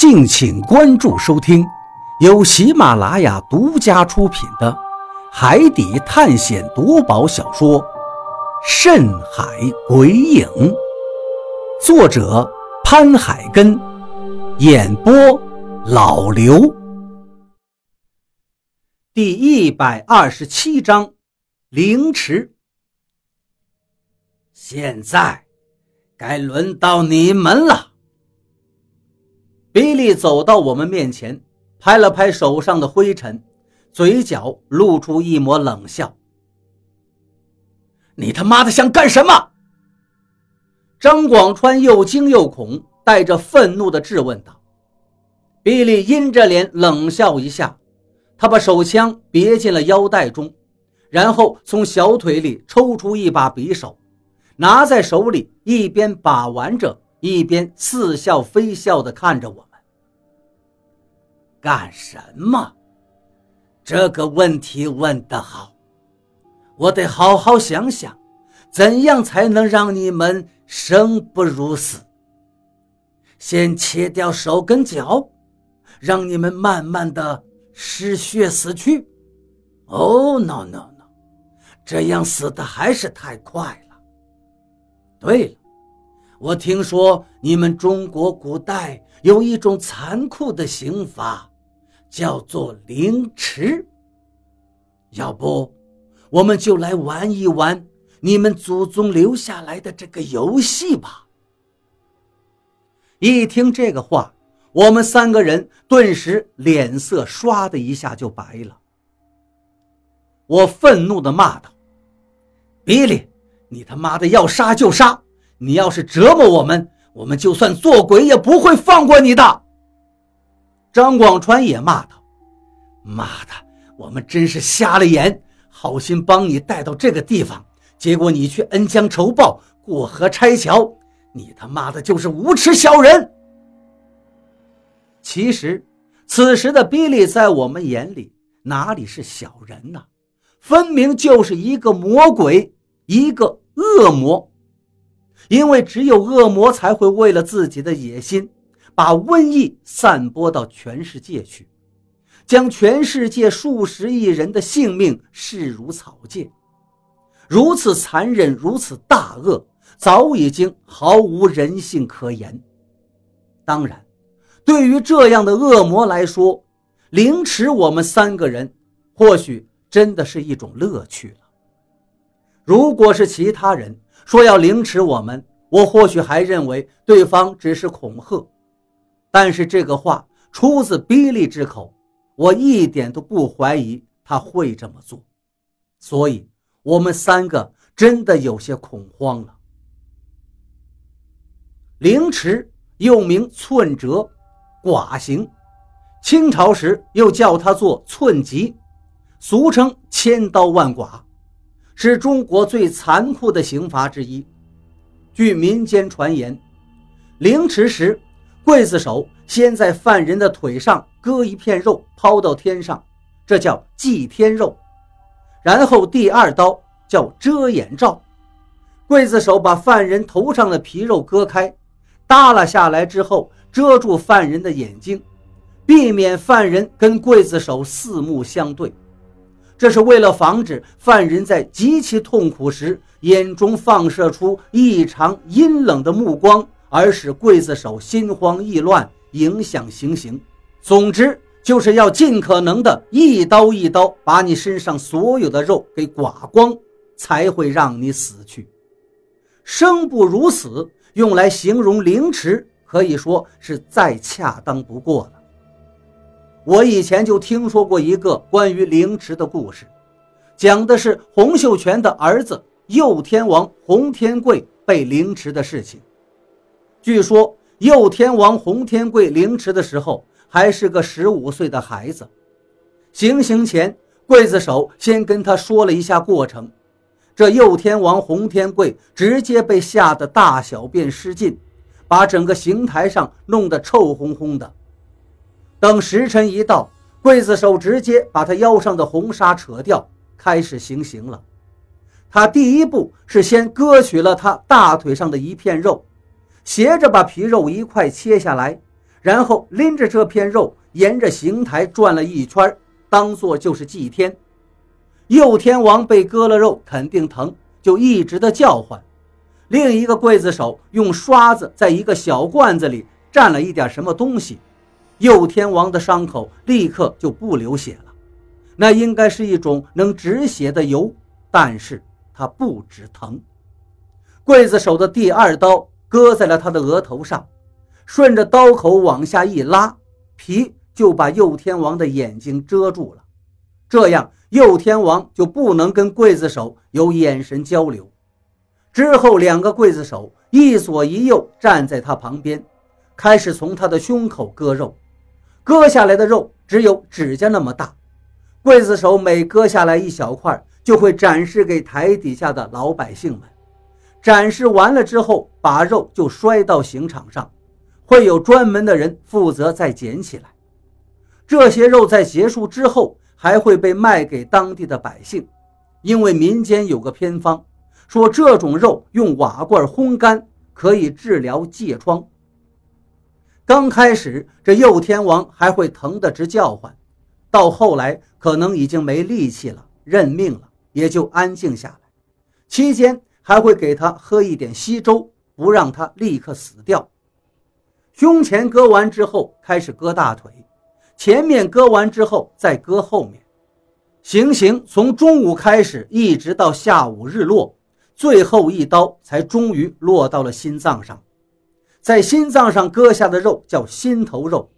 敬请关注收听，由喜马拉雅独家出品的《海底探险夺宝小说》《深海鬼影》，作者潘海根，演播老刘。第一百二十七章，凌迟。现在该轮到你们了。比利走到我们面前，拍了拍手上的灰尘，嘴角露出一抹冷笑：“你他妈的想干什么？”张广川又惊又恐，带着愤怒的质问道。比利阴着脸冷笑一下，他把手枪别进了腰带中，然后从小腿里抽出一把匕首，拿在手里，一边把玩着。一边似笑非笑地看着我们，干什么？这个问题问得好，我得好好想想，怎样才能让你们生不如死。先切掉手跟脚，让你们慢慢的失血死去。哦，no no no，这样死的还是太快了。对了。我听说你们中国古代有一种残酷的刑罚，叫做凌迟。要不，我们就来玩一玩你们祖宗留下来的这个游戏吧。一听这个话，我们三个人顿时脸色唰的一下就白了。我愤怒地骂道：“比利，你他妈的要杀就杀！”你要是折磨我们，我们就算做鬼也不会放过你的。张广川也骂道：“妈的，我们真是瞎了眼！好心帮你带到这个地方，结果你却恩将仇报，过河拆桥，你他妈的就是无耻小人！”其实，此时的比利在我们眼里哪里是小人呢？分明就是一个魔鬼，一个恶魔。因为只有恶魔才会为了自己的野心，把瘟疫散播到全世界去，将全世界数十亿人的性命视如草芥。如此残忍，如此大恶，早已经毫无人性可言。当然，对于这样的恶魔来说，凌迟我们三个人，或许真的是一种乐趣了。如果是其他人，说要凌迟我们，我或许还认为对方只是恐吓，但是这个话出自比利之口，我一点都不怀疑他会这么做，所以我们三个真的有些恐慌了。凌迟又名寸折、剐刑，清朝时又叫他做寸疾，俗称千刀万剐。是中国最残酷的刑罚之一。据民间传言，凌迟时，刽子手先在犯人的腿上割一片肉，抛到天上，这叫祭天肉。然后第二刀叫遮眼罩，刽子手把犯人头上的皮肉割开，耷拉下来之后遮住犯人的眼睛，避免犯人跟刽子手四目相对。这是为了防止犯人在极其痛苦时眼中放射出异常阴冷的目光，而使刽子手心慌意乱，影响行刑。总之，就是要尽可能的一刀一刀把你身上所有的肉给剐光，才会让你死去。生不如死，用来形容凌迟，可以说是再恰当不过了。我以前就听说过一个关于凌迟的故事，讲的是洪秀全的儿子右天王洪天贵被凌迟的事情。据说右天王洪天贵凌迟的时候还是个十五岁的孩子，行刑前，刽子手先跟他说了一下过程，这右天王洪天贵直接被吓得大小便失禁，把整个刑台上弄得臭烘烘的。等时辰一到，刽子手直接把他腰上的红纱扯掉，开始行刑了。他第一步是先割取了他大腿上的一片肉，斜着把皮肉一块切下来，然后拎着这片肉沿着刑台转了一圈，当做就是祭天。右天王被割了肉，肯定疼，就一直的叫唤。另一个刽子手用刷子在一个小罐子里蘸了一点什么东西，右天王的伤口立刻就不流血了。那应该是一种能止血的油，但是它不止疼。刽子手的第二刀割在了他的额头上，顺着刀口往下一拉，皮就把右天王的眼睛遮住了。这样，右天王就不能跟刽子手有眼神交流。之后，两个刽子手一左一右站在他旁边，开始从他的胸口割肉。割下来的肉只有指甲那么大。刽子手每割下来一小块，就会展示给台底下的老百姓们。展示完了之后，把肉就摔到刑场上，会有专门的人负责再捡起来。这些肉在结束之后，还会被卖给当地的百姓，因为民间有个偏方。说这种肉用瓦罐烘干可以治疗疥疮。刚开始这右天王还会疼得直叫唤，到后来可能已经没力气了，认命了，也就安静下来。期间还会给他喝一点稀粥，不让他立刻死掉。胸前割完之后，开始割大腿，前面割完之后再割后面。行刑从中午开始，一直到下午日落。最后一刀才终于落到了心脏上，在心脏上割下的肉叫心头肉，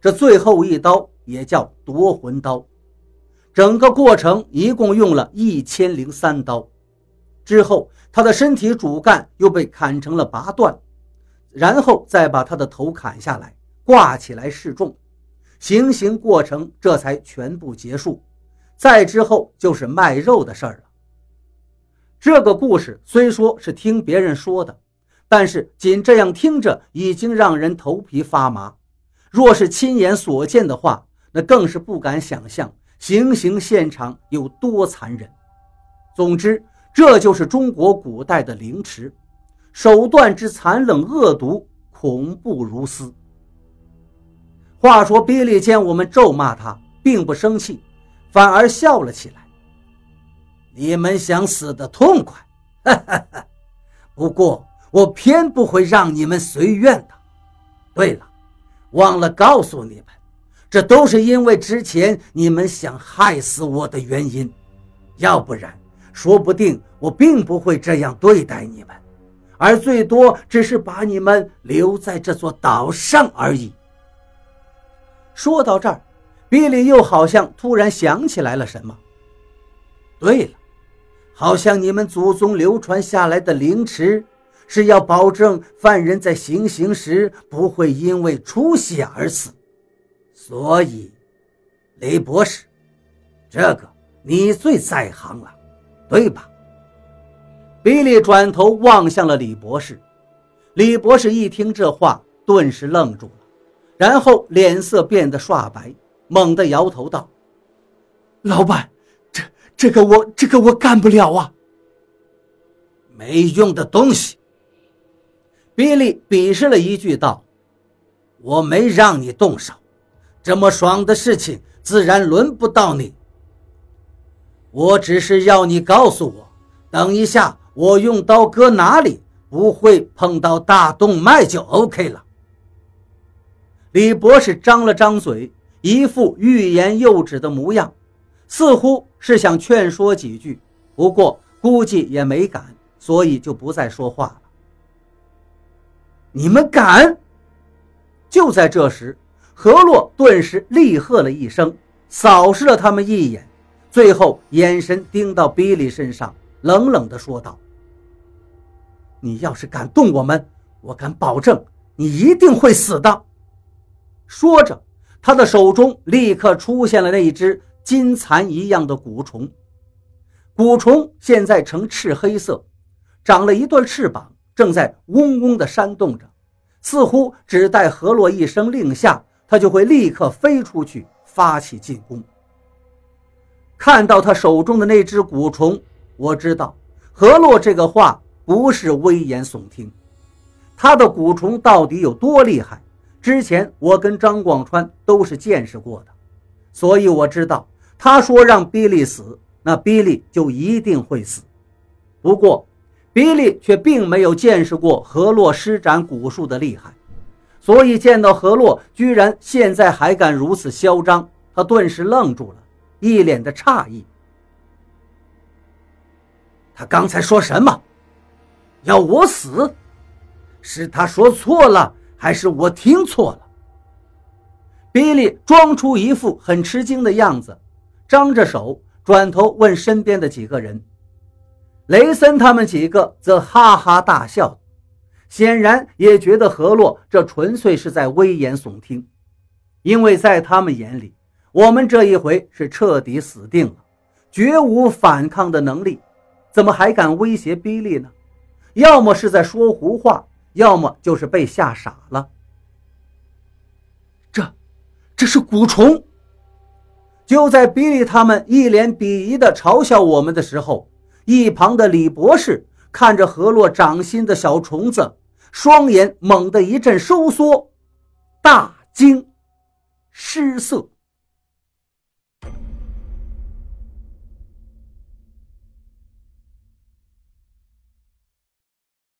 这最后一刀也叫夺魂刀。整个过程一共用了一千零三刀。之后，他的身体主干又被砍成了八段，然后再把他的头砍下来挂起来示众，行刑过程这才全部结束。再之后就是卖肉的事儿了。这个故事虽说是听别人说的，但是仅这样听着已经让人头皮发麻。若是亲眼所见的话，那更是不敢想象行刑现场有多残忍。总之，这就是中国古代的凌迟，手段之残忍恶毒，恐怖如斯。话说，比利见我们咒骂他，并不生气，反而笑了起来。你们想死的痛快，哈哈哈！不过我偏不会让你们随愿的。对了，忘了告诉你们，这都是因为之前你们想害死我的原因，要不然说不定我并不会这样对待你们，而最多只是把你们留在这座岛上而已。说到这儿，比利又好像突然想起来了什么。对了。好像你们祖宗流传下来的凌迟，是要保证犯人在行刑时不会因为出血而死，所以，雷博士，这个你最在行了，对吧？比利转头望向了李博士，李博士一听这话，顿时愣住了，然后脸色变得刷白，猛地摇头道：“老板。”这个我这个我干不了啊！没用的东西。比利鄙视了一句道：“我没让你动手，这么爽的事情自然轮不到你。我只是要你告诉我，等一下我用刀割哪里不会碰到大动脉就 OK 了。”李博士张了张嘴，一副欲言又止的模样。似乎是想劝说几句，不过估计也没敢，所以就不再说话了。你们敢？就在这时，何洛顿时厉喝了一声，扫视了他们一眼，最后眼神盯到比利身上，冷冷地说道：“你要是敢动我们，我敢保证你一定会死的。”说着，他的手中立刻出现了那一只。金蚕一样的蛊虫，蛊虫现在呈赤黑色，长了一对翅膀，正在嗡嗡地扇动着，似乎只待何洛一声令下，它就会立刻飞出去发起进攻。看到他手中的那只蛊虫，我知道何洛这个话不是危言耸听，他的蛊虫到底有多厉害，之前我跟张广川都是见识过的，所以我知道他说让比利死，那比利就一定会死。不过，比利却并没有见识过何洛施展蛊术的厉害，所以见到何洛居然现在还敢如此嚣张，他顿时愣住了，一脸的诧异。他刚才说什么？要我死？是他说错了，还是我听错了？比利装出一副很吃惊的样子，张着手，转头问身边的几个人。雷森他们几个则哈哈大笑，显然也觉得何洛这纯粹是在危言耸听，因为在他们眼里，我们这一回是彻底死定了，绝无反抗的能力。怎么还敢威胁比利呢？要么是在说胡话，要么就是被吓傻了。这，这是蛊虫！就在比利他们一脸鄙夷地嘲笑我们的时候，一旁的李博士看着河洛掌心的小虫子，双眼猛地一阵收缩，大惊失色。